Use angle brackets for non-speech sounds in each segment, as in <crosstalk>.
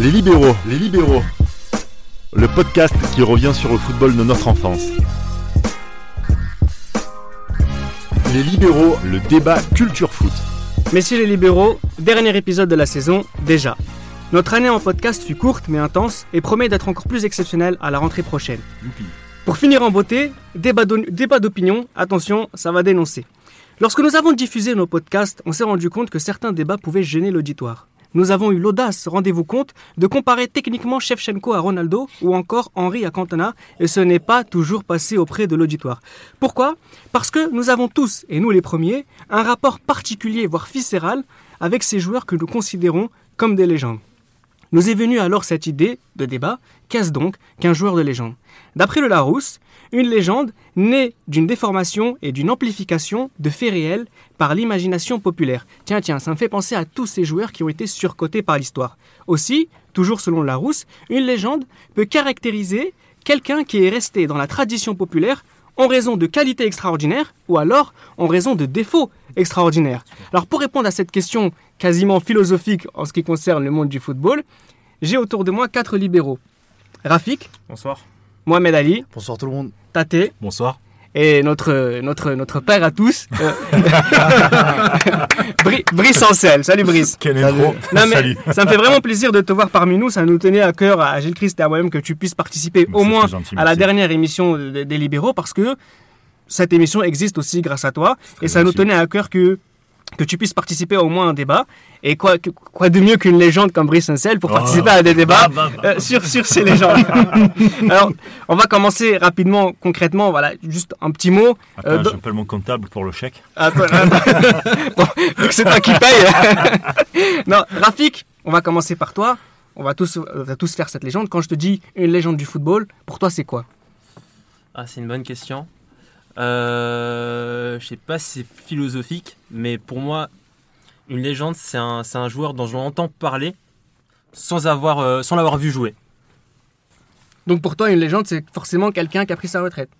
Les libéraux, les libéraux. Le podcast qui revient sur le football de notre enfance. Les libéraux, le débat culture foot. Messieurs les libéraux, dernier épisode de la saison, déjà. Notre année en podcast fut courte mais intense et promet d'être encore plus exceptionnelle à la rentrée prochaine. Pour finir en beauté, débat d'o- débat d'opinion, attention, ça va dénoncer. Lorsque nous avons diffusé nos podcasts, on s'est rendu compte que certains débats pouvaient gêner l'auditoire. Nous avons eu l'audace, rendez-vous compte, de comparer techniquement Shevchenko à Ronaldo ou encore Henry à Cantona, et ce n'est pas toujours passé auprès de l'auditoire. Pourquoi? Parce que nous avons tous, et nous les premiers, un rapport particulier, voire viscéral, avec ces joueurs que nous considérons comme des légendes. Nous est venue alors cette idée de débat, qu'est-ce donc qu'un joueur de légende? D'après le Larousse, une légende naît d'une déformation et d'une amplification de faits réels par l'imagination populaire. Tiens, tiens, ça me fait penser à tous ces joueurs qui ont été surcotés par l'histoire. Aussi, toujours selon Larousse, une légende peut caractériser quelqu'un qui est resté dans la tradition populaire en raison de qualités extraordinaires ou alors en raison de défauts extraordinaires. Alors pour répondre à cette question quasiment philosophique en ce qui concerne le monde du football, j'ai autour de moi quatre libéraux. Rafik, Bonsoir. Mohamed Ali, Bonsoir tout le monde. Tate Bonsoir. et notre, notre, notre père à tous, euh, <laughs> Bri- Brice Ancel. Salut Brice. Quel intro. Non, <laughs> mais Salut. ça me fait vraiment plaisir de te voir parmi nous. Ça nous tenait à cœur à Gilles Christ et à moi-même que tu puisses participer Mais au moins gentil, à la merci. dernière émission de- des libéraux parce que cette émission existe aussi grâce à toi. et ça nous tenait à cœur que, que tu puisses participer au moins à un débat. Et quoi, de mieux qu'une légende comme Brice Ancel pour Oh. participer à des débats Bah, bah, bah. euh, sur, sur ces légendes. <laughs> Alors, on va commencer rapidement, concrètement. Voilà, juste un petit mot. Attends, Euh, j'appelle mon comptable pour le chèque. Attends, <laughs> attends. Bon, vu que c'est toi qui paye. <laughs> non, Rafik, on va commencer par toi. On va tous, on va tous faire cette légende. Quand je te dis une légende du football, pour toi, c'est quoi? Ah, c'est une bonne question. Euh, je sais pas si c'est philosophique, mais pour moi, une légende, c'est un, c'est un joueur dont je l'entends parler sans avoir, euh, sans l'avoir vu jouer. Donc pour toi, une légende, c'est forcément quelqu'un qui a pris sa retraite.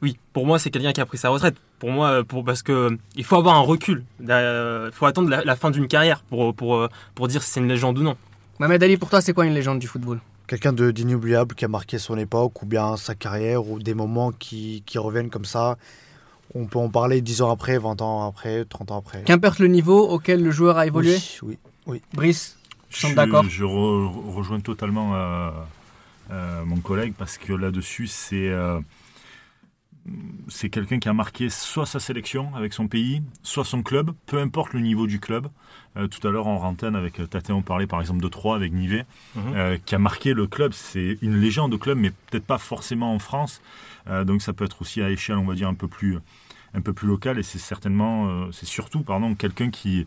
Oui, pour moi, c'est quelqu'un qui a pris sa retraite. Pour moi, euh, pour, parce que euh, il faut avoir un recul. Il faut attendre la, la fin d'une carrière pour, pour, pour dire si c'est une légende ou non. Mohamed Ali, pour toi, c'est quoi une légende du football? Quelqu'un de- d'inoubliable qui a marqué son époque ou bien sa carrière ou des moments qui, qui reviennent comme ça. On peut en parler 10 ans après, 20 ans après, 30 ans après. Qu'importe le niveau auquel le joueur a évolué. Oui, oui. Brice, je suis d'accord? Je re- rejoins totalement euh, euh, mon collègue parce que là-dessus, c'est euh, c'est quelqu'un qui a marqué soit sa sélection avec son pays, soit son club, peu importe le niveau du club. Euh, tout à l'heure en rantaine avec Tate, on parlait par exemple de Troyes avec Nivet, Mhm. euh, qui a marqué le club. C'est une légende de club, mais peut-être pas forcément en France. Euh, donc ça peut être aussi à échelle, on va dire, un peu plus, un peu plus locale. Et c'est certainement, euh, c'est surtout, pardon, quelqu'un qui,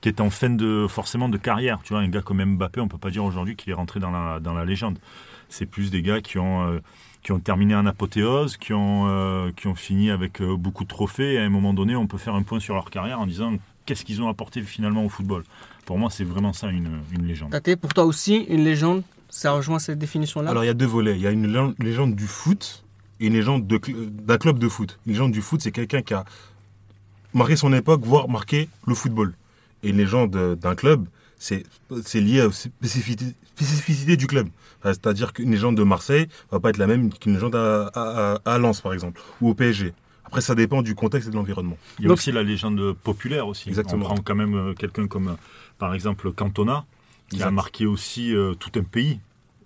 qui est en fin de, forcément de carrière. Tu vois, un gars comme Mbappé, on peut pas dire aujourd'hui qu'il est rentré dans la, dans la légende. C'est plus des gars qui ont, euh, qui ont terminé en apothéose, qui ont, euh, qui ont fini avec euh, beaucoup de trophées. Et à un moment donné, on peut faire un point sur leur carrière en disant qu'est-ce qu'ils ont apporté finalement au football? Pour moi, c'est vraiment ça une, une légende. Tate, pour toi aussi, une légende, ça rejoint cette définition-là? Alors il y a deux volets. Il y a une légende- du foot et une légende d'un club de foot. Une légende du foot, c'est quelqu'un qui a marqué son époque, voire marqué le football. Et une légende euh, d'un club, c'est lié aux spécificités, spécificités du club. Enfin, C'est-à-dire qu'une légende de Marseille va pas être la même qu'une légende à, à, à- à Lens, par exemple, ou au PSG. Après, ça dépend du contexte et de l'environnement. Il y a Donc- aussi la légende populaire aussi. Exactement. On prend quand même euh, quelqu'un comme, euh, par exemple, Cantona, qui a marqué aussi euh, tout un pays.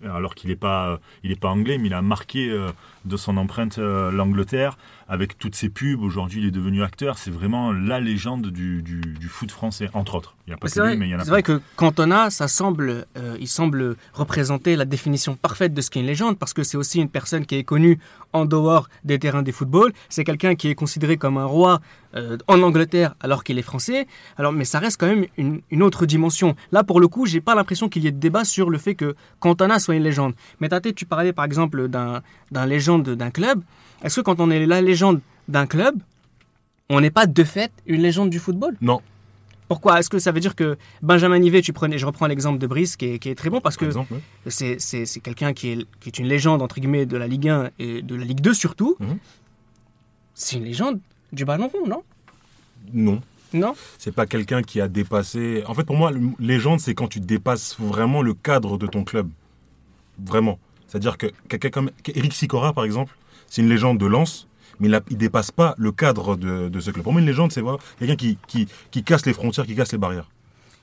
Alors qu'il n'est pas, il est pas anglais, mais il a marqué euh, de son empreinte euh, l'Angleterre avec toutes ses pubs. Aujourd'hui, il est devenu acteur. C'est vraiment la légende du, du- du foot français, entre autres. Il n'y a pas C'est que vrai, lui, mais il y en a c'est plein. vrai que Cantona, ça semble, euh, il semble représenter la définition parfaite de ce qu'est une légende, parce que c'est aussi une personne qui est connue en dehors des terrains du football. C'est quelqu'un qui est considéré comme un roi euh, en Angleterre alors qu'il est français. Alors, mais ça reste quand même une, une autre dimension. Là, pour le coup, j'ai pas l'impression qu'il y ait de débat sur le fait que Cantona soit une légende. Mais Tate, tu parlais par exemple d'un d'un légende d'un club. Est-ce que quand on est la légende d'un club, on n'est pas de fait une légende du football? Non. Pourquoi? Est-ce que ça veut dire que Benjamin Nivet, tu prenais, je reprends l'exemple de Brice qui est, qui est très bon parce Par que c'est quelqu'un qui est, qui est une légende entre guillemets de la Ligue 1 et de la Ligue 2 surtout. Mhm. C'est une légende du ballon rond, non? Non. Non? C'est pas quelqu'un qui a dépassé. En fait, pour moi, légende, c'est quand tu dépasses vraiment le cadre de ton club. Vraiment. C'est-à-dire que quelqu'un comme Eric Sicora, par exemple, c'est une légende de Lens, mais il, il dépasse pas le cadre de, de ce club. Pour moi, une légende, c'est voilà, quelqu'un qui, qui, qui casse les frontières, qui casse les barrières.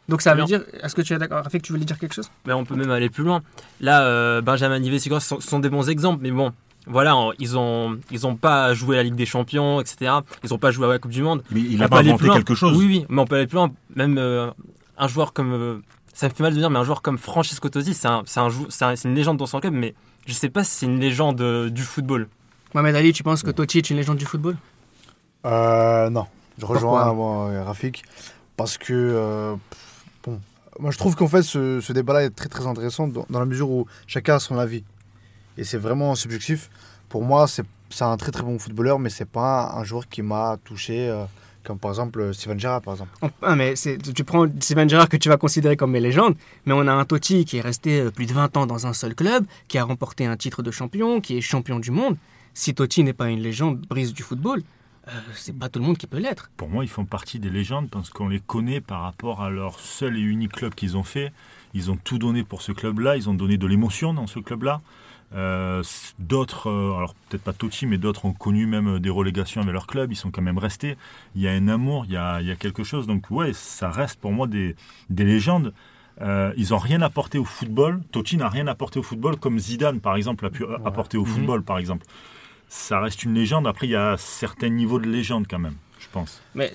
Donc ça veut dire, est-ce que tu es d'accord Rafik, tu voulais dire quelque chose? Mais on peut même aller plus loin. Là, euh, Benjamin Nivet, Sigor sont, sont des bons exemples, mais bon, voilà, ils ont, ils ont pas joué la Ligue des Champions, etc. Ils ont pas joué à la Coupe du Monde. Mais il a pas inventé quelque chose. Oui, oui, mais on peut aller plus loin. Même euh, un joueur comme, euh, ça me fait mal de dire, mais un joueur comme Francesco Tosi, c'est un, c'est un, un- une légende dans son club, mais je sais pas si c'est une légende euh, du football. Mohamed Ali, tu penses que Totti est une légende du football? Euh, non, je rejoins moi, euh, Rafik parce que euh, bon, moi je trouve qu'en fait ce, ce débat-là est très très intéressant dans, dans la mesure où chacun a son avis et c'est vraiment subjectif. Pour moi, c'est c'est un très très bon footballeur, mais c'est pas un joueur qui m'a touché euh, comme par exemple Steven Gerrard par exemple. Ah, mais tu prends Steven Gerrard que tu vas considérer comme mes légendes, mais on a un Totti qui est resté plus de 20 ans dans un seul club, qui a remporté un titre de champion, qui est champion du monde. Si Totti n'est pas une légende brise du football, euh, c'est pas tout le monde qui peut l'être. Pour moi, ils font partie des légendes parce qu'on les connaît par rapport à leur seul et unique club qu'ils ont fait. Ils ont tout donné pour ce club-là, ils ont donné de l'émotion dans ce club-là. Euh, d'autres, euh, alors peut-être pas Totti, mais d'autres ont connu même des relégations avec leur club, ils sont quand même restés. Il y a un amour, il y a, il y a quelque chose. Donc ouais, ça reste pour moi des, des légendes. Euh, ils n'ont rien apporté au football. Totti n'a rien apporté au football comme Zidane, par exemple, a pu euh, apporter au Mhm. football, par exemple. Ça reste une légende. Après, il y a certains niveaux de légende quand même, je pense. Mais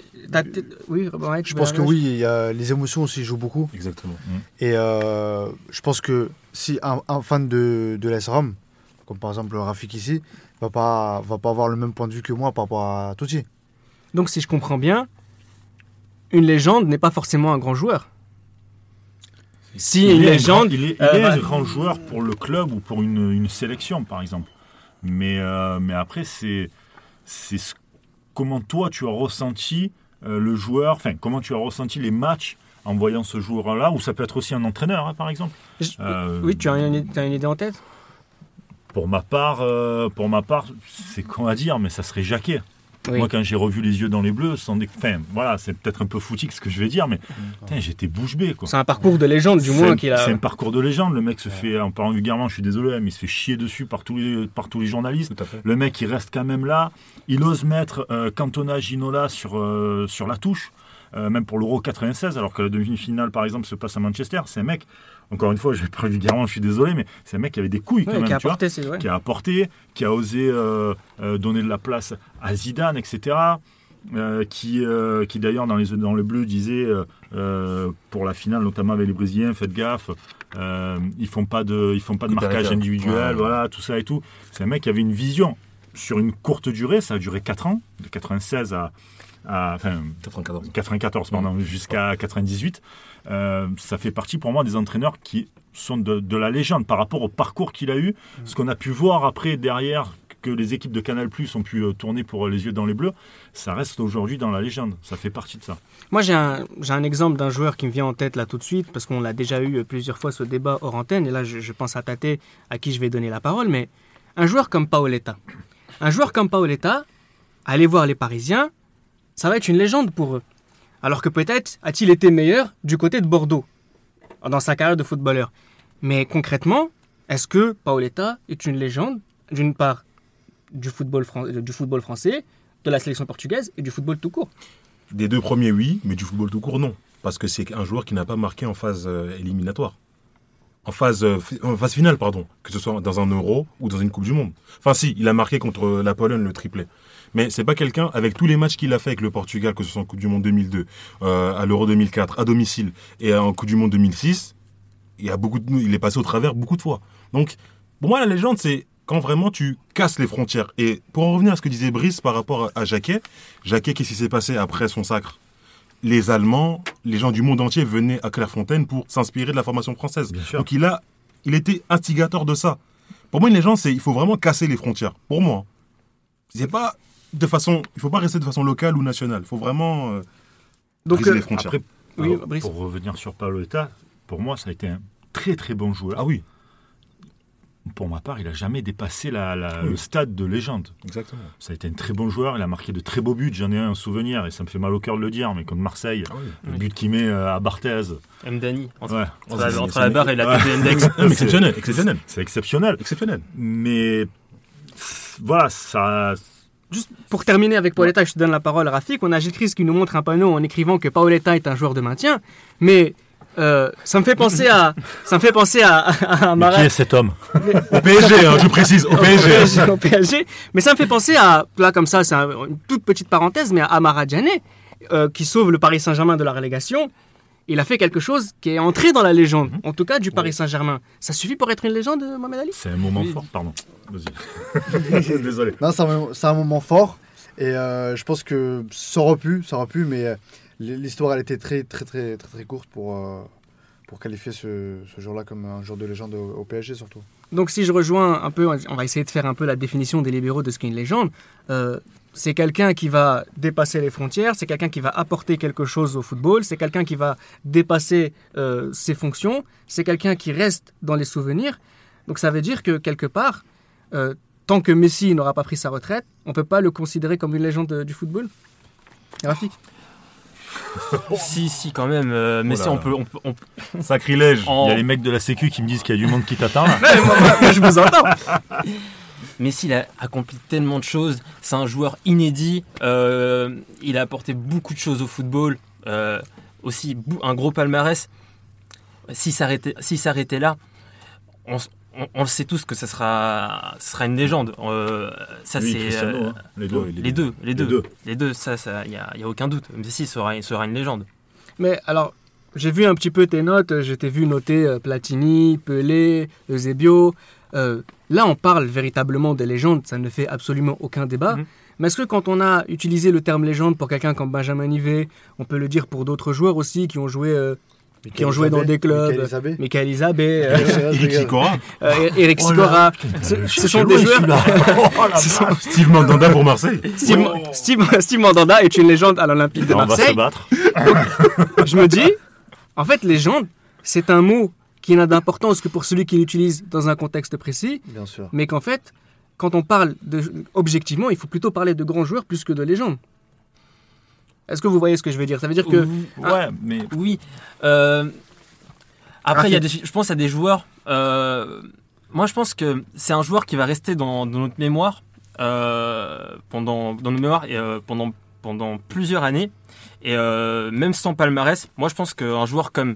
oui, Je pense que oui, il y a, les émotions aussi jouent beaucoup. Exactement. Et euh, je pense que si un, un fan de, de comme par exemple Rafik ici, va pas, va pas avoir le même point de vue que moi par rapport à Totti. Donc si je comprends bien, une légende n'est pas forcément un grand joueur. Si Il une est un légende, grand- il est, il euh, est un bah- grand joueur pour le club ou pour une, une sélection, par exemple. Mais, euh, mais après, c'est ce- comment toi tu as ressenti euh, le joueur, enfin comment tu as ressenti les matchs en voyant ce joueur-là, ou ça peut être aussi un entraîneur, hein, par exemple. je- Euh, oui, tu as une, tu as une idée en tête? Pour ma part, pour ma part, c'est con à dire, mais ça serait Jacquet. Oui. Moi, quand j'ai revu les yeux dans les bleus, sans dé- enfin, voilà, c'est peut-être un peu foutique ce que je vais dire, mais j'étais bouche bée, quoi. C'est un parcours de légende, du moins, qu'il a. C'est un parcours de légende. Le mec se fait, en parlant vulgairement, je suis désolé, mais il se fait chier dessus par tous les, par tous les journalistes. Le mec, il reste quand même là. Il ose mettre euh, Cantona, Ginola sur, euh, sur la touche, euh, même pour l'Euro 96, alors que la demi-finale, par exemple, se passe à Manchester. C'est un mec, encore une fois, je vais parler vulgairement, je suis désolé, mais c'est un mec qui avait des couilles quand Ouais, même, qui a tu vois apporté qui a apporté, qui a osé euh, euh, donner de la place à Zidane, etc. euh, qui, euh, qui d'ailleurs dans, les, dans le bleu disait pour la finale, notamment avec les Brésiliens, faites gaffe, euh, ils font pas de, ils font pas de marquage individuel, Ouais. voilà, tout ça et tout. C'est un mec qui avait une vision sur une courte durée, ça a duré 4 ans, de 96 à, à enfin, 94. 94 pardon, jusqu'à 98. Euh, ça fait partie pour moi des entraîneurs qui sont de, de la légende par rapport au parcours qu'il a eu. Ce qu'on a pu voir après derrière que les équipes de Canal Plus ont pu euh, tourner pour les yeux dans les bleus, ça reste aujourd'hui dans la légende. Ça fait partie de ça. Moi, j'ai un, j'ai un exemple d'un joueur qui me vient en tête là tout de suite, parce qu'on l'a déjà eu plusieurs fois ce débat hors antenne, et là, je, je pense à Tate, à qui je vais donner la parole, mais un joueur comme Paoletta. Un joueur comme Paoletta, aller voir les Parisiens, ça va être une légende pour eux. Alors que peut-être a-t-il été meilleur du côté de Bordeaux, dans sa carrière de footballeur. Mais concrètement, est-ce que Paoletta est une légende, d'une part, du football, français, de la sélection portugaise et du football tout court? Des deux premiers, oui, mais du football tout court, non. Parce que c'est un joueur qui n'a pas marqué en phase euh, éliminatoire. En phase, euh, en phase finale, pardon. Que ce soit dans un Euro ou dans une Coupe du Monde. Enfin, si, il a marqué contre la Pologne le triplé. Mais c'est pas quelqu'un, avec tous les matchs qu'il a fait avec le Portugal, que ce soit en Coupe du Monde 2002, euh, à l'Euro 2004, à domicile, et en Coupe du Monde 2006, il, est passé au travers beaucoup de fois. Donc, pour moi, la légende, c'est quand vraiment tu casses les frontières. Et pour en revenir à ce que disait Brice par rapport à Jacquet, Jacquet, qu'est-ce qui s'est passé après son sacre? Les Allemands, les gens du monde entier venaient à Clairefontaine pour s'inspirer de la formation française. Bien sûr. Donc il a, il était instigateur de ça. Pour moi, une légende, c'est il faut vraiment casser les frontières. Pour moi, c'est pas de façon, il faut pas rester de façon locale ou nationale. Il faut vraiment euh, Donc, briser euh, les frontières. Après, Oui, alors, Brice. pour revenir sur Paolo Eta, pour moi, ça a été un très très bon joueur. ah oui, pour ma part, il a jamais dépassé la, la- le stade de légende. Exactement. Ça a été un très bon joueur, il a marqué de très beaux buts, j'en ai un souvenir, et ça me fait mal au cœur de le dire, mais contre Marseille, Ah oui. le Oui. but qu'il met euh, à Barthez, Mdani, entre, ouais, entre la, entre barre et la Ouais. tête <laughs> mais exceptionnel, exceptionnel, c'est exceptionnel. exceptionnel. Mais voilà, ça, Juste pour terminer avec Paoletta, je te donne la parole, Rafik. On a Gilles Christ qui nous montre un panneau en écrivant que Paoletta est un joueur de maintien. Mais euh, ça me fait penser à, ça me fait penser à, à, à mais qui est cet homme <laughs> Au PSG, hein, je précise, au au PSG. Au PSG. Mais ça me fait penser à, là comme ça, c'est un- une toute petite parenthèse, mais à Amara Djane, euh, qui sauve le Paris Saint-Germain de la relégation. Il a fait quelque chose qui est entré dans la légende, en tout cas du Paris Saint-Germain. Ça suffit pour être une légende, Mohamed Ali? C'est un moment Oui. fort, pardon. Vas-y. <laughs> Désolé. Non, c'est un, moment fort. Et euh, je pense que ça aurait pu, ça aurait pu, mais euh, l'histoire, elle était très, très, très, très, très courte pour, euh, pour qualifier ce, ce jour-là comme un jour de légende au, PSG, surtout. Donc si je rejoins un peu, on va essayer de faire un peu la définition des libéraux de ce qu'est une légende. Euh, c'est quelqu'un qui va dépasser les frontières, c'est quelqu'un qui va apporter quelque chose au football, c'est quelqu'un qui va dépasser euh, ses fonctions, c'est quelqu'un qui reste dans les souvenirs. Donc ça veut dire que quelque part, tant que Messi n'aura pas pris sa retraite, on ne peut pas le considérer comme une légende du football? Rafik? <laughs> si, si, quand même. euh, mais Oh là si, on là. peut, on peut, on peut- Sacrilège. Il y a les mecs de la Sécu qui me disent qu'il y a du monde qui t'attend là. <laughs> Moi, je vous entends. <laughs> Messi il a accompli tellement de choses. C'est un joueur inédit. euh, il a apporté beaucoup de choses au football. euh, aussi bou- un gros palmarès. S'il s'arrêtait, s'il s'arrêtait là, on, s- on- on le sait tous que ça sera, ça sera une légende. Euh, ça c'est euh, hein. les deux. les deux, les deux, deux. les deux. Ça, ça, y a, y a aucun doute. Messi sera, sera une légende. Mais alors, j'ai vu un petit peu tes notes, je t'ai vu noter euh, Platini, Pelé, Eusebio. Euh, là, on parle véritablement des légendes, ça ne fait absolument aucun débat. Mhm. Mais est-ce que quand on a utilisé le terme légende pour quelqu'un comme Benjamin Nivet, on peut le dire pour d'autres joueurs aussi qui ont joué, euh, Qui ont joué dans des clubs. Michael Isabé. Michael Isabé, euh, Eric Sikora, euh, Eric Oh là, Sikora, ce, ce sont des joueurs. <laughs> Sont- Steve Mandanda pour Marseille. Steve, Steve- Steve Mandanda est une légende à l'Olympique de On va se Marseille. battre. je me dis, en fait, légende, c'est un mot qui n'a d'importance que pour celui qui l'utilise dans un contexte précis, Bien sûr. mais qu'en fait, quand on parle de, objectivement, il faut plutôt parler de grands joueurs plus que de légendes. Est-ce que vous voyez ce que je veux dire? Ça veut dire que Ouais, mais Oui. euh, après, il y a des, je pense à des joueurs. euh, moi, je pense que c'est un joueur qui va rester dans, dans notre mémoire euh, pendant dans nos mémoires et, pendant pendant plusieurs années. Et même sans palmarès, moi, je pense qu'un joueur comme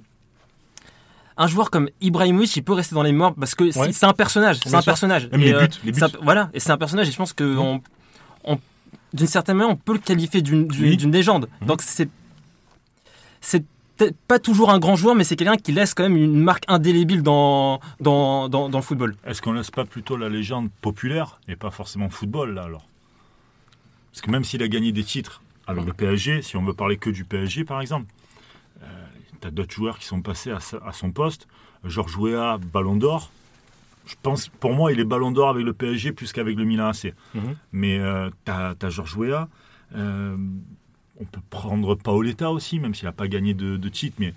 un joueur comme Ibrahimovic, il peut rester dans les mémoires parce que c'est- Ouais. c'est un personnage. C'est un sûr. personnage. Même Et, les buts, les buts. voilà, et c'est un personnage. Et je pense que on- on- d'une certaine manière, on peut le qualifier d'une Oui. légende. Mhm. Donc c'est c'est peut-être pas toujours un grand joueur, mais c'est quelqu'un qui laisse quand même une marque indélébile dans, dans, dans, dans le football. est-ce qu'on laisse pas plutôt la légende populaire et pas forcément football là alors? Parce que même s'il a gagné des titres avec le PSG, si on veut parler que du PSG par exemple, euh, tu as d'autres joueurs qui sont passés à, sa- à son poste. Georges Weah, Ballon d'Or. Je pense, pour moi, il est Ballon d'Or avec le PSG plus qu'avec le Milan AC. Mhm. Mais tu as, Georges Weah. euh, on peut prendre Paoletta aussi, même s'il n'a pas gagné de, de titre. Mais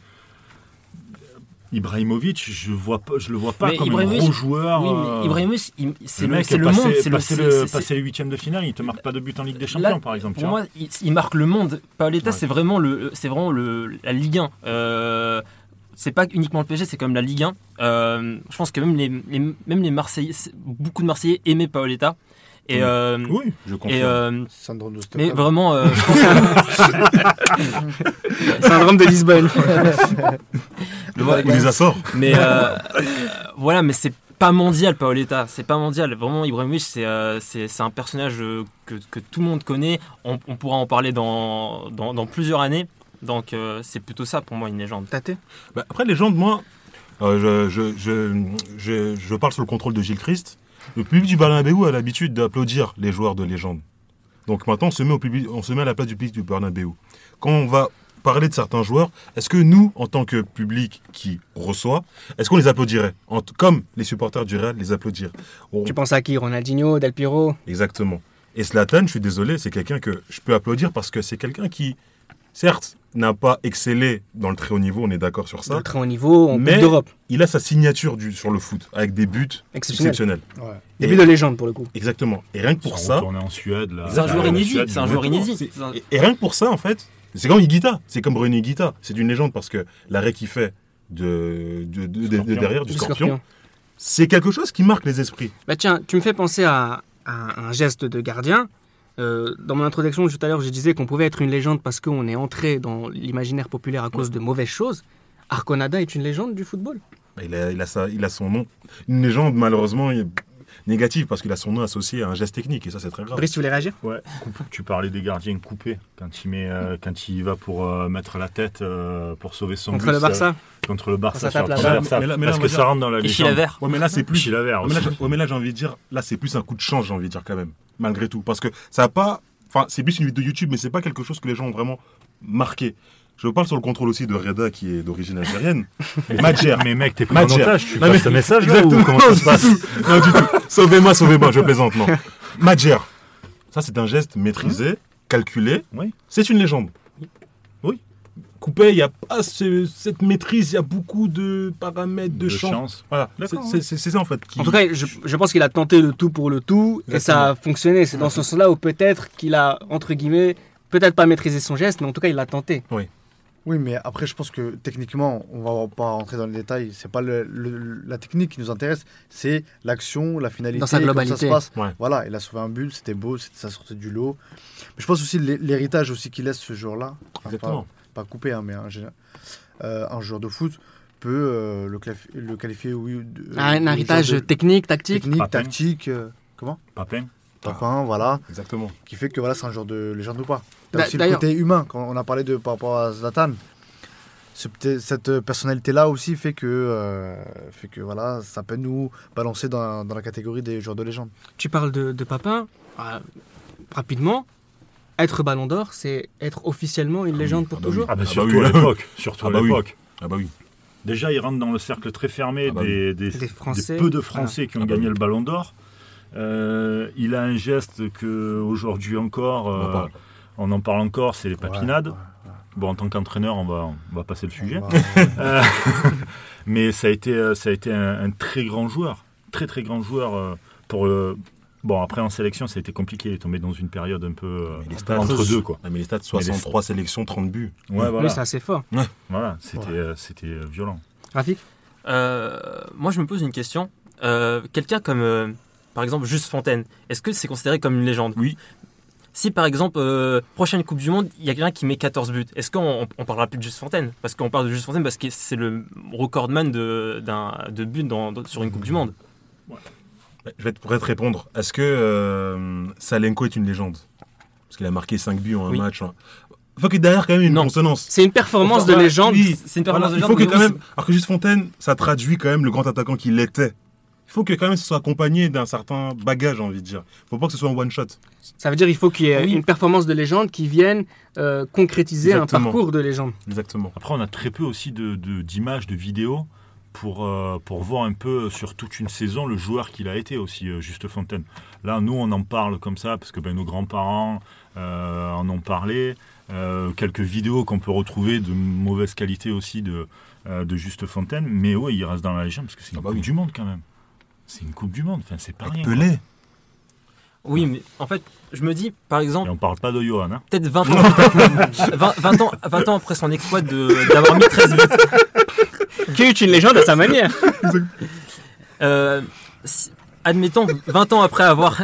Ibrahimovic, je vois pas, je le vois pas Mais comme un gros joueur. oui, euh, mais Ibrahimovic, c'est le le, le monde. C'est le, passé les huitièmes de finale, il te marque pas de but en Ligue des Champions, Là, par exemple. Pour moi, il, il marque le monde. Paoletta, Ouais. c'est vraiment, le, c'est vraiment le, la Ligue 1. Euh, c'est pas uniquement le PSG, c'est comme la Ligue 1. Euh, je pense que même les, les- même les Marseillais, beaucoup de Marseillais aimaient Paoletta. Et, Oui. euh, oui, je confirme. et euh, Syndrome de mais Stockholm. vraiment, euh, <laughs> syndrome de Lisbonne. <laughs> voilà, Ou les Açores. Mais euh, euh, voilà, mais c'est pas mondial, Paoletta. C'est pas mondial. Vraiment, Ibrahimovic, c'est euh, c'est c'est un personnage euh, que, que tout le monde connaît. On, on pourra en parler dans, dans, dans plusieurs années. Donc, euh, c'est plutôt ça pour moi une légende. Tate Bah, après, légende, moi, euh, je, je, je, je, je parle sous le contrôle de Gilles Christ. Le public du Bernabeu a l'habitude d'applaudir les joueurs de légende. Donc maintenant, on se, met au public, on se met à la place du public du Bernabeu. Quand on va parler de certains joueurs, est-ce que nous, en tant que public qui reçoit, est-ce qu'on les applaudirait? En t- Comme les supporters du Real les applaudiraient. On- Tu penses à qui? Ronaldinho, Del Piero? Exactement. Et Zlatan, je suis désolé, c'est quelqu'un que je peux applaudir parce que c'est quelqu'un qui certes, n'a pas excellé dans le très haut niveau, on est d'accord sur ça. Le très haut niveau, en Mais- d'Europe. Il a sa signature du, sur le foot, avec des buts Exceptionnel. exceptionnels. Ouais. Début Et- de légende pour le coup. Exactement. Et rien que pour ça, retournés en Suède. Là, C'est un joueur inédit. C'est un joueur inédit. et, rien que pour ça, en fait, c'est comme Higuita. C'est comme René Higuita. C'est une légende parce que l'arrêt qu'il fait de, de, de- de- de Scorpion. derrière, du Du scorpion, Scorpion. c'est quelque chose qui marque les esprits. Bah tiens, tu me fais penser à, à un geste de gardien. Euh, dans mon introduction tout à l'heure, je disais qu'on pouvait être une légende parce qu'on est entré dans l'imaginaire populaire à cause de mauvaises choses. Arconada est une légende du football. Il a, il a, sa- il a son nom. Une légende, malheureusement, négative parce qu'il a son nom associé à un geste technique et ça, c'est très grave. Brice, tu voulais réagir? Ouais, coupe- tu parlais des gardiens coupés. Quand il, met, euh, quand il va pour euh, mettre la tête euh, pour sauver son Contre le ça- Barça contre le Barça. Ça sur la transversale. Mais là- mais là, on que ça rentre dans la Et légende Chilavert. Ouais, mais là, c'est plus. Chilavert Ouais, mais là, ouais, mais là, j'ai envie de dire, là, c'est plus un coup de chance, j'ai envie de dire quand même, malgré tout. Parce que ça a pas. Enfin, c'est plus une vidéo YouTube, mais c'est pas quelque chose que les gens ont vraiment marqué. Je parle sur le contrôle aussi de Reda, qui est d'origine algérienne. <laughs> Madjer. Mais mec, t'es pris en otage. Tu Non, mais- un message là Exactement. ou comment ça se passe. Non, du tout. Sauvez-moi, sauvez-moi, je plaisante, non. <laughs> Madjer. Ça, c'est un geste maîtrisé, calculé. Oui. C'est une légende. Oui. Coupé, il n'y a pas ce- cette maîtrise, il y a beaucoup de paramètres, de, De chance. chance. Voilà, D'accord, c'est ça en fait. qui- En tout cas, je, je pense qu'il a tenté le tout pour le tout et ça a fonctionné. C'est dans ce sens-là où peut-être qu'il a, entre guillemets, peut-être pas maîtrisé son geste, mais en tout cas, il l'a tenté. Oui, mais après, je pense que techniquement, on va pas rentrer dans les détails. C'est pas le- le- la technique qui nous intéresse, c'est l'action, la finalité, Dans sa comment globalité. ça se passe. Ouais. Voilà, il a sauvé un but, c'était beau, c'était ça sortait du lot. Mais je pense aussi l'hé- l'héritage aussi qu'il laisse ce jour-là. Exactement. Pas coupé, hein, mais un, euh, un joueur de foot peut euh, le, le qualifier, oui, de, Un, héritage de- technique, tactique. technique, Papin. tactique. euh, comment Papin. Papin, voilà, Exactement. qui fait que voilà, c'est un joueur de légende ou pas. T'as D'a- aussi le côté humain, quand on a parlé de par rapport à Zlatan. Cette personnalité-là aussi fait que, euh, fait que voilà, ça peut nous balancer dans, dans la catégorie des joueurs de légende. Tu parles de, de Papin. euh, rapidement, être ballon d'or, c'est être officiellement une légende pour ah bah toujours. Ah bah Ah bah surtout oui. à l'époque. Surtout Ah à bah oui. l'époque. Ah bah oui. Déjà, il rentre dans le cercle très fermé Ah bah des, des, Des Français. des peu de Français qui ont Ah bah gagné oui. le Ballon d'Or. Euh, il a un geste que aujourd'hui encore, On en euh, parle. on en parle encore, c'est les papinades. Ouais, ouais, Bon, en tant qu'entraîneur, on va, on va passer le sujet. Euh, <laughs> mais ça a été, euh, ça a été un, un très grand joueur, très très grand joueur euh, pour. euh, bon, après en sélection, ça a été compliqué. Il est tombé dans une période un peu euh, Mais les stats- entre deux, quoi. Mais les stats, Mais les- 63 sélections, 30 buts. Ouais, Oui, voilà. c'est assez fort. voilà, c'était, euh, euh, violent. Rafik Euh, moi, je me pose une question. Euh, Quelqu'un comme, euh, par exemple, Juste Fontaine, est-ce que c'est considéré comme une légende? Oui. Si, par exemple, euh, prochaine Coupe du Monde, il y a quelqu'un qui met 14 buts, est-ce qu'on on, parlera plus de Juste Fontaine? Parce qu'on parle de Juste Fontaine parce que c'est le recordman de, d'un- de buts dans, dans- sur une Coupe du Monde. Je vais te, répondre. Est-ce que euh, Salenko est une légende? Parce qu'il a marqué 5 buts en un Oui. match. hein. Il faut que derrière, quand même, une Non. consonance. C'est une performance de légende. oui. C'est une performance Voilà, de il légende, faut que quand même, alors que juste Fontaine, ça traduit quand même le grand attaquant qu'il était. Il faut que quand même ce soit accompagné d'un certain bagage, j'ai envie de dire. Il faut pas que ce soit un one shot. Ça veut dire qu'il faut qu'il y ait Oui. une performance de légende qui vienne euh, concrétiser Exactement. un parcours de légende. Exactement. Après, on a très peu aussi de, de- d'images, de vidéos pour, euh, pour voir un peu sur toute une saison le joueur qu'il a été aussi, euh, Juste Fontaine. Là, nous, on en parle comme ça parce que ben, nos grands-parents euh, en ont parlé. Quelques vidéos qu'on peut retrouver de mauvaise qualité aussi de, de Juste Fontaine. Mais oui, il reste dans la légende parce que c'est une Ah bah Coupe oui. du Monde quand même. C'est une Coupe du Monde, enfin, c'est pas rien. quoi. Oui, mais en fait, je me dis, par Et exemple, on parle pas de Johan. Hein. peut-être 20 ans, plus tard- 20, 20 ans, 20 ans après son exploit de- d'avoir mis 13 buts, Qui est une légende à sa manière. euh, si- admettons 20 ans après avoir.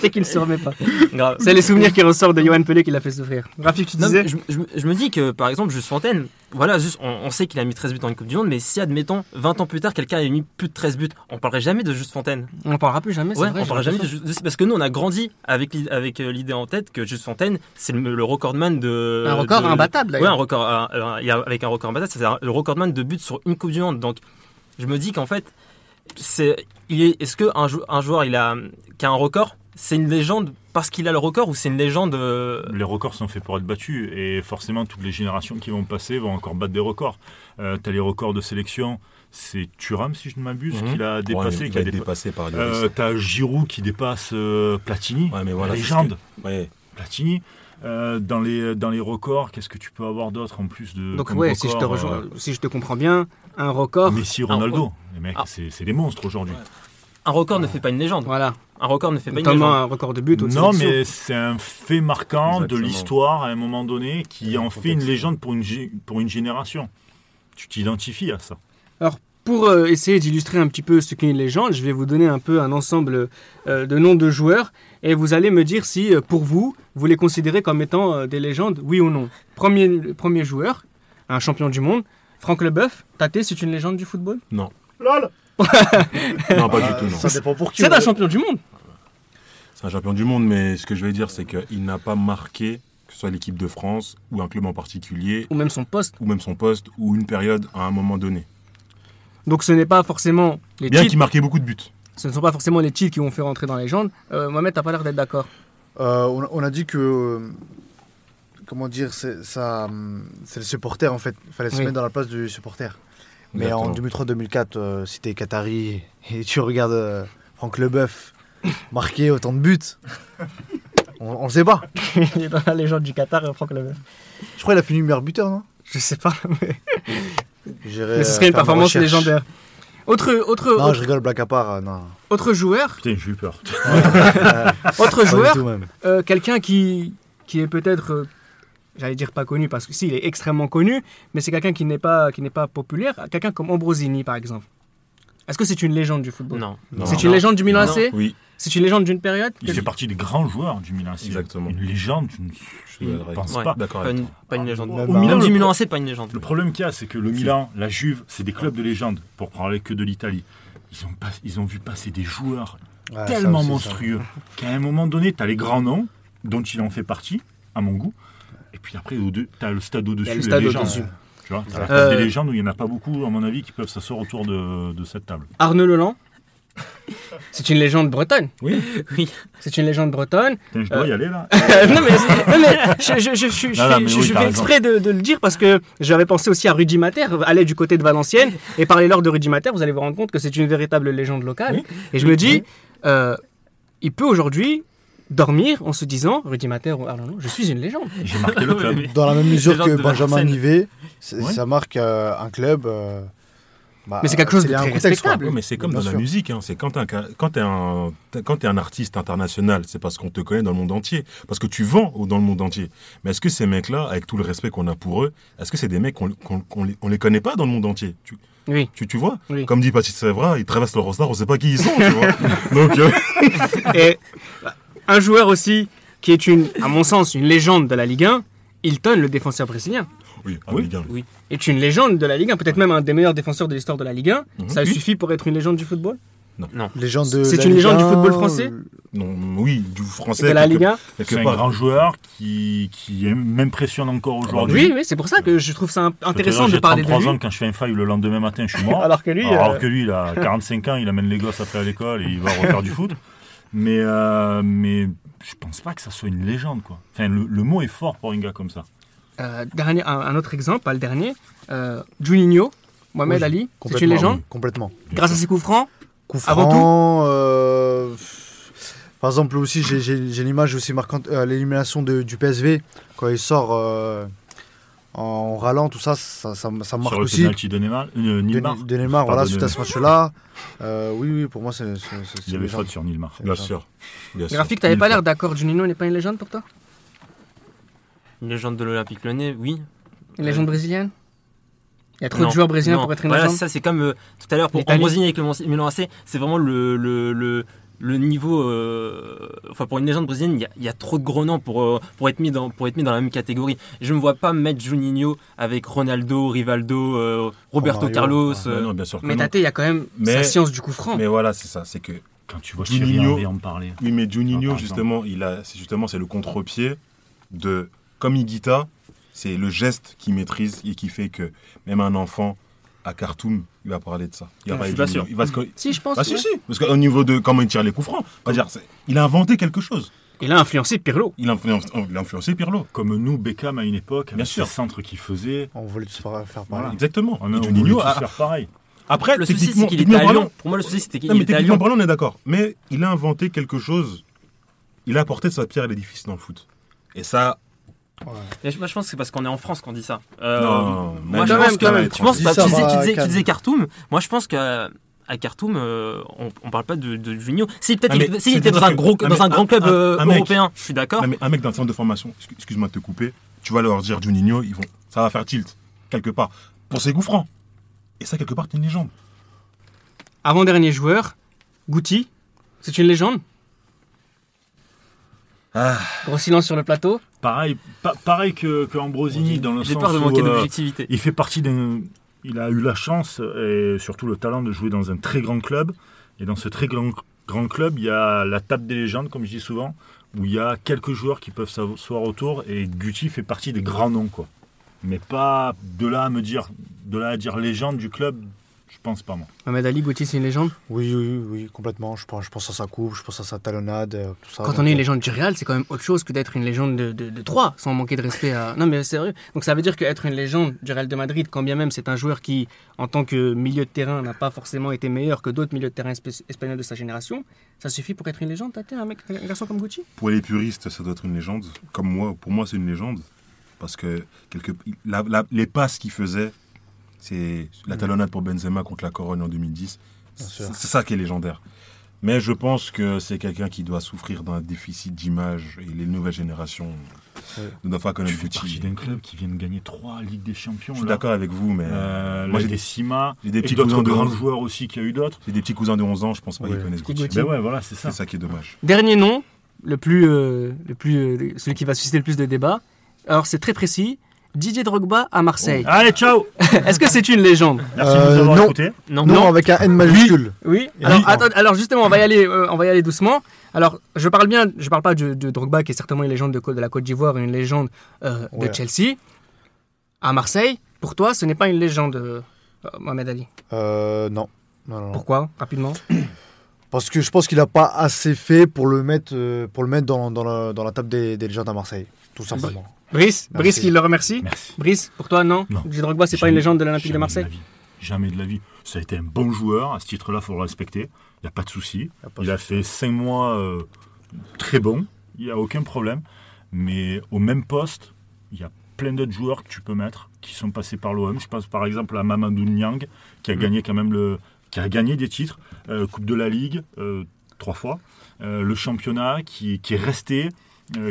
T'as qu'il ne se remet pas. <laughs> C'est les souvenirs qui ressortent de Johan Pelé qui l'a fait souffrir. Rafik, tu Non, disais je, je- je me dis que par exemple, Juste Fontaine, voilà, juste, on, on sait qu'il a mis 13 buts dans une Coupe du Monde, mais si admettons 20 ans plus tard, quelqu'un a mis plus de 13 buts, on parlerait jamais de Juste Fontaine. On en parlera plus jamais, c'est Ouais, vrai. on parlera jamais de Parce que nous, on a grandi avec, euh, l'idée en tête que Juste Fontaine, c'est le, le recordman de. Un record de- imbattable Ouais, un d'ailleurs. record, avec un record imbattable, c'est le recordman de buts sur une Coupe du Monde. Donc, je me dis qu'en fait, c'est, est, est-ce qu'un jou- un joueur il a, qui a un record, c'est une légende parce qu'il a le record ou c'est une légende. euh, Les records sont faits pour être battus et forcément toutes les générations qui vont passer vont encore battre des records. Euh, tu as les records de sélection, c'est Thuram si je ne m'abuse Mhm. qui l'a dépassé. Ouais, il qui a dépa- dépassé par Euh, Lloris. T'as Giroud qui dépasse euh, Platini, Ouais, mais voilà, la légende. ce que- Ouais. Platini. Euh, dans, les, dans les records, qu'est-ce que tu peux avoir d'autre en plus de. Donc ouais, si je, te record, rejoins- euh, si je te comprends bien, un record, Messi, Ronaldo. Les mecs, Ah. c'est c'est des monstres aujourd'hui. Un record ne fait pas une légende. voilà, Un record ne fait pas une légende. un record de but. au-dessus Non, mais c'est un fait marquant de l'histoire à un moment donné qui en fait une légende pour une, pour une génération. Tu t'identifies à ça. Pour euh, essayer d'illustrer un petit peu ce qu'est une légende, je vais vous donner un peu un ensemble euh, de noms de joueurs et vous allez me dire si, euh, pour vous, vous les considérez comme étant euh, des légendes, oui ou non. Premier, premier joueur, un champion du monde, Franck Leboeuf. Tate, c'est une légende du football? Non. Lol Non, pas Ah, du tout, non. Ça dépend pour qui. C'est ouais. un champion du monde. C'est un champion du monde, mais ce que je vais dire, c'est qu'il n'a pas marqué, que ce soit l'équipe de France, ou un club en particulier, Ou même son poste. ou même son poste, ou une période à un moment donné. Donc ce n'est pas forcément les Bien qu'il marquait beaucoup de buts. Ce ne sont pas forcément les titres qui vont faire rentrer dans la légende. Euh, Mohamed, t'as pas l'air d'être d'accord. Euh, on, a, on a dit que. euh, comment dire C'est ça, hum, c'est le supporter en fait. Il fallait se mettre dans la place du supporter. Mais en Exactement. 2003-2004, euh, si t'es Qatari et tu regardes euh, Franck Leboeuf marquer autant de buts, on, on le sait pas. <laughs> Il est dans la légende du Qatar, Franck Leboeuf. Je crois qu'il a fini meilleur buteur, non? Je sais pas, <laughs> mais, mais ce euh, serait une ma performance recherche. légendaire. Autre, autre, Non, autre, je rigole, blague à part. euh, non. autre joueur, Putain, j'ai eu peur. <laughs> autre joueur, euh, quelqu'un qui, qui est peut-être, euh, j'allais dire pas connu parce que si, il est extrêmement connu, mais c'est quelqu'un qui n'est pas, qui n'est pas populaire, quelqu'un comme Ambrosini par exemple. Est-ce que c'est une légende du football? Non. Non. C'est une légende du Milan. AC Oui, C'est une légende d'une période? Il fait partie des grands joueurs du Milan. AC. Exactement. Une légende, je ne je pense Ouais. pas. d'accord Pas pas une légende. Au un- Milan, du pro- Milan AC, pas une légende. Le problème qu'il y a, c'est que le Milan, la Juve, c'est des clubs de légende, pour parler que de l'Italie. Ils ont, pas- ils ont vu passer des joueurs Ouais, ça tellement monstrueux qu'à un moment donné, tu as les grands noms, dont il en fait partie, à mon goût. Et puis après, tu as le stade au-dessus, le stade légendes. au-dessus. Tu vois, la table Euh, des légendes où il n'y en a pas beaucoup, à mon avis, qui peuvent s'asseoir autour de, de cette table. Arnaud Leland <laughs> C'est une légende bretonne. Oui, <laughs> Oui. C'est une légende bretonne. Putain, je dois y aller là. <laughs> non mais, non, mais je, je, je, Non, fais- mais oui, exprès de, de le dire parce que j'avais pensé aussi à Rudy Mater, aller du côté de Valenciennes et parler lors de Rudy Mater, vous allez vous rendre compte que c'est une véritable légende locale. Et je me dis, euh, il peut aujourd'hui dormir en se disant, Rudy Mater ou Arnaud, je suis une légende. J'ai marqué le club. Dans la même mesure <laughs> que Benjamin. Nivet, Ouais. ça marque euh, un club. euh, bah, Mais c'est quelque chose de très respectable. Oui, mais c'est comme Bien dans la musique. Hein. C'est quand quand t'es un, quand t'es un artiste international, c'est parce qu'on te connaît dans le monde entier. Parce que tu vends dans le monde entier. Mais est-ce que ces mecs-là, avec tout le respect qu'on a pour eux, est-ce que c'est des mecs qu'on qu'on les, on les connaît pas dans le monde entier? Tu, Oui. tu, tu vois? Oui. Comme dit Patrice Evra, ils traversent l'Eurostar, on sait pas qui ils sont. tu vois <laughs> Donc, euh, Et <laughs> un joueur aussi qui est une, à mon sens, une légende de la Ligue 1, Hilton, le défenseur brésilien. oui, ah, Oui. Ligue un. est une légende de la Ligue 1, peut-être même un des meilleurs défenseurs de l'histoire de la Ligue 1. Mhm. Ça Oui. suffit pour être une légende du football? Légende de C'est la une Ligue légende du 1, football français? euh, Non, oui, du français. de la Ligue 1 quelque C'est un grand joueur qui, qui m'impressionne encore aujourd'hui. Oui, oui, c'est pour ça que je trouve ça intéressant dire, de parler J'ai de 33 lui. ans, quand je fais un faille le lendemain matin, je suis mort. <laughs> Alors que lui, Alors euh, que lui, il a 45 ans, il amène les gosses après à l'école et il va refaire du foot. <laughs> Mais, euh, mais je pense pas que ça soit une légende, quoi. Enfin, le, le mot est fort pour un gars comme ça. euh, dernier, un, un autre exemple, pas le dernier, euh, Juninho, Mohamed Oui, Ali, c'est une légende. oui, Complètement. Grâce à ses coups francs, Coup Avant franc, euh, par exemple aussi j'ai- l'image aussi marquante à l'élimination de- du PSV quand il sort euh, en râlant tout ça ça, ça, ça marque Sur le aussi penalty de Neymar. euh, de, Neymar. de Neymar voilà suite à ce match-là Euh, oui oui pour moi c'est Il y avait faute sur Neymar. C'est Bien sûr. Bien sûr. Graphique, t'avais pas l'air d'accord, Juninho n'est pas une légende pour toi? Une légende de l'Olympique Lyonnais, oui. Une légende brésilienne? Il y a trop Non, de joueurs brésiliens non. pour être une Voilà, légende? ça c'est comme euh, tout à l'heure pour. Ambrosini avec le Milan AC, c'est vraiment le, le, le, le niveau. euh, enfin, pour une légende brésilienne, il y a, il y a trop de gros noms pour, euh, pour, être mis dans, pour être mis dans la même catégorie. Je ne me vois pas mettre Juninho avec Ronaldo, Rivaldo, euh, Roberto Romario, Carlos. Ah, euh, non, bien sûr que Mais. Tate, il y a quand même Mais- sa science du coup franc. Mais voilà, c'est ça. C'est que Quand tu vois Juninho- en parler. Oui, mais Ah, Juninho, par justement, il a, c'est justement, c'est le contre-pied de, comme Higuita, c'est le geste qu'il maîtrise et qui fait que même un enfant à Khartoum, il va parler de ça. Il va Je parler suis pas sûr. Il va se Si, je pense. Ah si, ouais. si. Parce qu'au niveau de comment il tire les coups francs, dire, il a inventé quelque chose. Il a influencé Pirlo. Il a influencé, il a influencé Pirlo. Comme nous, Beckham à une époque, Bien avec sûr. ces centres qu'il faisait. on voulait tous faire, faire Voilà. pareil Exactement. On on voulait tous ah, faire pareil. après, Le souci, c'est techniquement- qu'il était à Lyon. Pour moi, le souci, c'était qu'il Non, mais était à Lyon. parlant, on est d'accord. Mais il a inventé quelque chose. Il a apporté sa pierre à l'édifice dans le foot. Et ça, Moi, je pense que c'est parce qu'on est en France qu'on dit ça. Euh, Non, moi, je pense que tu penses Tu disais, va, tu disais, tu calme. disais Khartoum. Moi, je pense qu'à à Khartoum, euh, on, on parle pas de, de Juninho. Si peut-être Ah, s'il était dans un que- gros, dans mais un grand club un- euh, un mec- européen, je suis d'accord. Mais un mec d'un centre de formation, excu- excuse-moi de te couper, tu vas leur dire Juninho, ils vont, ça va faire tilt, quelque part, pour ses coups francs. Et ça, quelque part, t'es une légende. Avant-dernier joueur, Guti, c'est une légende? Ah. Gros silence sur le plateau. Pareil, pa- pareil que, que Ambrosini dans le sens peur de où, manquer euh, d'objectivité. il fait partie d'un. Il a eu la chance et surtout le talent de jouer dans un très grand club. Et dans ce très grand, grand club, il y a la table des légendes, comme je dis souvent, où il y a quelques joueurs qui peuvent s'asseoir autour. Et Guti fait partie des grands noms, quoi. Mais pas de là à me dire, de là à dire légende du club, je pense pas moi. Mohamed Ali, Guti, c'est une légende. Oui, oui, oui, complètement. Je pense, je pense à sa coupe, je pense à sa talonnade, euh, tout ça. Quand on est une euh, légende du Real, c'est quand même autre chose que d'être une légende de, de, de Troyes, sans manquer de respect à. <laughs> Non, mais sérieux. Donc ça veut dire qu'être une légende du Real de Madrid, quand bien même c'est un joueur qui, en tant que milieu de terrain, n'a pas forcément été meilleur que d'autres milieux de terrain espa- espagnols de sa génération, ça suffit pour être une légende, t'as été un, mec, un garçon comme Gucci? Pour les puristes, ça doit être une légende. Comme moi, pour moi, c'est une légende. Parce que quelque, la- la- les passes qu'il faisait, c'est la talonnade pour Benzema contre la Corogne en 2010. Bien sûr. C'est ça qui est légendaire. Mais je pense que c'est quelqu'un qui doit souffrir d'un déficit d'image et les nouvelles générations Ouais. ne doivent pas connaître Gucci. d'un club qui vient de gagner trois Ligues des Champions. Je suis d'accord avec vous, mais Euh, moi j'ai des, Decima, j'ai des et petits cousins de grands 11 joueurs aussi qu'il y a eu d'autres. j'ai des petits cousins de 11 ans, je pense pas Ouais. qu'ils connaissent Gucci. Gucci. Ben ouais, voilà, c'est ça. C'est ça qui est dommage. Dernier nom, le plus, euh, le plus, euh, celui qui va susciter le plus de débats. Alors c'est très précis. Didier Drogba à Marseille. Allez, ciao <laughs> Est-ce que c'est une légende? Merci de Euh, nous avoir non. écoutés. Non, Non, avec un N majuscule. Oui. Alors, oui. attends, alors justement, on va y aller, euh, on va y aller doucement. Alors, je parle bien, je parle pas de, de Drogba qui est certainement une légende de, Côte- de la Côte d'Ivoire, une légende euh, de Ouais. Chelsea. À Marseille, pour toi, ce n'est pas une légende, euh, Mohamed Ali? Euh, non. Non. Pourquoi? Rapidement. <clears throat> Parce que je pense qu'il n'a pas assez fait pour le mettre, euh, pour le mettre dans, dans, la, dans la table des, des légendes à Marseille. Tout simplement. Brice, Merci. Brice qui le remercie. Merci. Brice, pour toi, non, Non. Drogba, c'est pas une légende de l'Olympique de jamais Marseille? la vie. Jamais de la vie. Ça a été un bon joueur. À ce titre-là, il faut le respecter. Il n'y a pas de souci. Il de a fait cinq mois euh, très bons. Il n'y a aucun problème. Mais au même poste, il y a plein d'autres joueurs que tu peux mettre qui sont passés par l'OM. Je pense par exemple à Mamadou Niang qui a gagné quand même le, qui a gagné des titres, euh, Coupe de la Ligue euh, trois fois, le championnat qui, qui est resté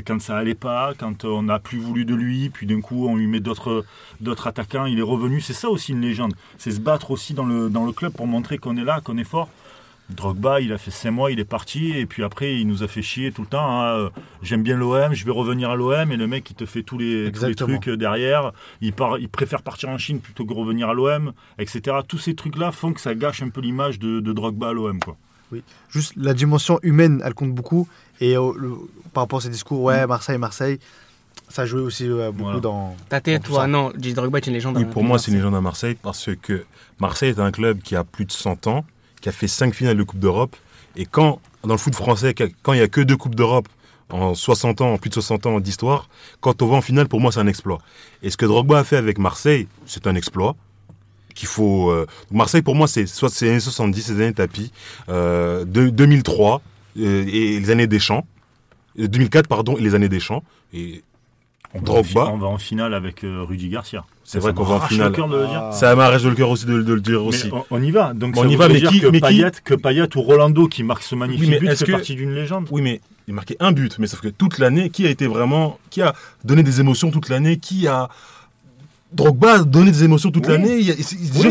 quand ça allait pas, quand on n'a plus voulu de lui, puis d'un coup on lui met d'autres d'autres attaquants, il est revenu. C'est ça aussi une légende. C'est se battre aussi dans le, dans le club pour montrer qu'on est là, qu'on est fort. Drogba, il a fait 5 mois, il est parti, et puis après, il nous a fait chier tout le temps. hein. Euh, J'aime bien l'OM, je vais revenir à l'OM, et le mec, il te fait tous les, tous les Exactement. trucs euh, derrière. Il, part, il préfère partir en Chine plutôt que revenir à l'OM, etc. Tous ces trucs-là font que ça gâche un peu l'image de, de Drogba à l'OM. quoi. Juste la dimension humaine, elle compte beaucoup. Et euh, le- par rapport à ces discours, ouais, Marseille, Marseille, ça joué aussi euh, beaucoup Voilà. dans. Tate, Pour toi, ça. non, Didier Drogba est une légende. Oui, pour moi, c'est une légende à Marseille parce que Marseille est un club qui a plus de 100 ans, qui a fait 5 finales de Coupe d'Europe. Et quand, dans le foot français, quand il n'y a que deux Coupes d'Europe en 60 ans, en plus de 60 ans d'histoire, quand on va en finale, pour moi, c'est un exploit. Et ce que Drogba a fait avec Marseille, c'est un exploit. Qu'il faut. euh, Marseille, pour moi, c'est soit c'est les années 70, c'est les années tapis, euh, de- 2003 euh, et les années Deschamps. Euh, 2004, pardon, et les années Deschamps. Et On Drogba. on va en finale avec euh, Rudy Garcia. c'est Ça vrai qu'on va en finale. le cœur de le dire. Ça m'arrache le cœur aussi de, de le dire aussi. on, on y va. Donc Bon, ça on y va, mais dire qui- que, mais qui- que Payet ou Rolando qui marque ce magnifique Oui, but est-ce fait que- partie d'une légende. Oui, mais il a marqué un but, mais sauf que toute l'année, qui a été vraiment. Qui a donné des émotions toute l'année Qui a. Drogba a donné des émotions toute Oui. l'année. Il, il, il- Oui,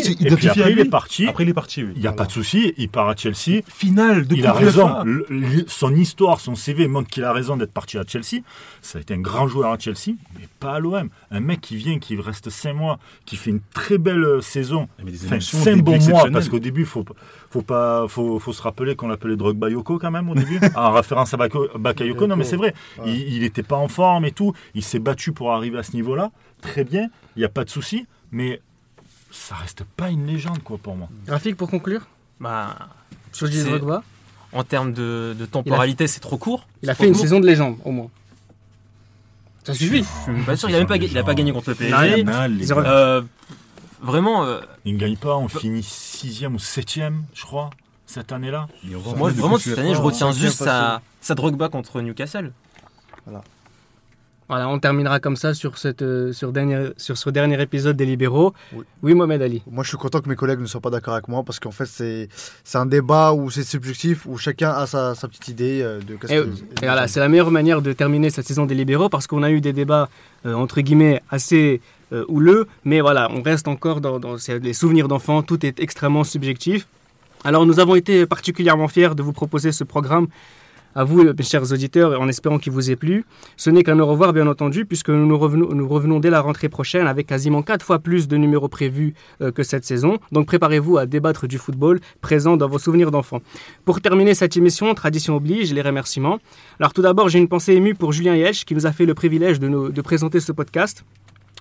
après, il est parti. Après, il est parti, oui. Il n'y a pas de souci, il part à Chelsea. Finale de Il a raison. UEFA. Le- le- son histoire, son CV montre qu'il a raison d'être parti à Chelsea. Ça a été un grand joueur à Chelsea, mais pas à l'OM. Un mec qui vient, qui reste 5 mois, qui fait une très belle euh, saison. Mais des Enfin, émotions, 5 des buts bons mois, parce qu'au début, faut, faut, pas, faut, faut se rappeler qu'on l'appelait Drogba Yoko quand même au début, <laughs> en référence à Bakayoko. Non, mais c'est vrai, Ouais. il n'était pas en forme et tout. Il s'est battu pour arriver à ce niveau-là. Très bien, il n'y a pas de souci, mais ça reste pas une légende, quoi, pour moi. Rafik, pour conclure, Bah, sur Drogba, en termes de, de temporalité, c'est trop court. il a fait une court. saison de légende, au moins. Ça suffit. Je suis même pas sûr. Il a même pas, il a pas gagné contre le PSG. Euh, vraiment, euh, Il ne gagne pas, on finit 6 ou 7 je crois, cette année-là. Moi vraiment cette année, je retiens juste sa, sa Drogba contre Newcastle. Voilà, on terminera comme ça sur, cette, euh, sur, dernier, sur ce dernier épisode des Libéraux. Oui. Oui, Mohamed Ali. Moi, je suis content que mes collègues ne soient pas d'accord avec moi parce qu'en fait, c'est c'est un débat où c'est subjectif, où chacun a sa, sa petite idée euh, de qu'est-ce Et, que- et voilà, c'est la meilleure manière de terminer cette saison des libéraux parce qu'on a eu des débats euh, entre guillemets assez euh, houleux, mais voilà, on reste encore dans, dans les souvenirs d'enfants, tout est extrêmement subjectif. Alors nous avons été particulièrement fiers de vous proposer ce programme à vous, mes chers auditeurs, en espérant qu'il vous ait plu. Ce n'est qu'un au revoir, bien entendu, puisque nous, revenons, nous revenons dès la rentrée prochaine avec quasiment quatre fois plus de numéros prévus euh, que cette saison. Donc préparez-vous à débattre du football présent dans vos souvenirs d'enfants. Pour terminer cette émission, tradition oblige, les remerciements. Alors tout d'abord, j'ai une pensée émue pour Julien Yelch qui nous a fait le privilège de, nous- de présenter ce podcast.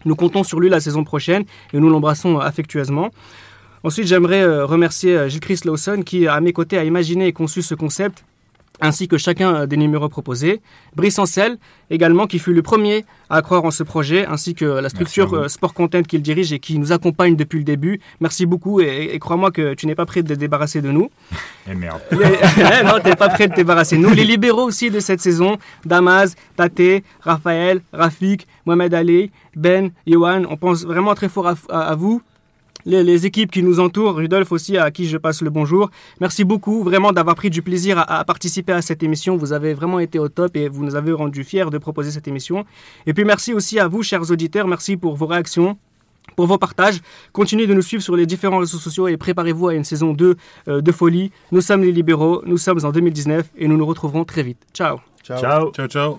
Nous comptons sur lui la saison prochaine et nous l'embrassons affectueusement. Ensuite, j'aimerais euh, remercier euh, Gilles-Chris Lawson qui, à mes côtés, a imaginé et conçu ce concept ainsi que chacun euh, des numéros proposés. Brice Ancel, également, qui fut le premier à croire en ce projet, ainsi que la structure euh, Sport Content qu'il dirige et qui nous accompagne depuis le début. Merci beaucoup et, et crois-moi que tu n'es pas prêt de te débarrasser de nous. Eh merde. <laughs> Les- <laughs> non, t'es pas prêt de te débarrasser. Nous, les libéraux aussi de cette saison, Damas, Tate, Raphaël, Rafik, Mohamed Ali, Ben, Yohan, on pense vraiment très fort à, à- à vous. Les, les équipes qui nous entourent, Rudolf aussi, à qui je passe le bonjour. Merci beaucoup vraiment d'avoir pris du plaisir à, à participer à cette émission. Vous avez vraiment été au top et vous nous avez rendu fiers de proposer cette émission. Et puis merci aussi à vous, chers auditeurs. Merci pour vos réactions pour vos partages. Continuez de nous suivre sur les différents réseaux sociaux et préparez-vous à une saison 2 euh, de folie. Nous sommes les libéraux, nous sommes en 2019 et nous nous retrouverons très vite. Ciao Ciao. Ciao. Ciao, ciao.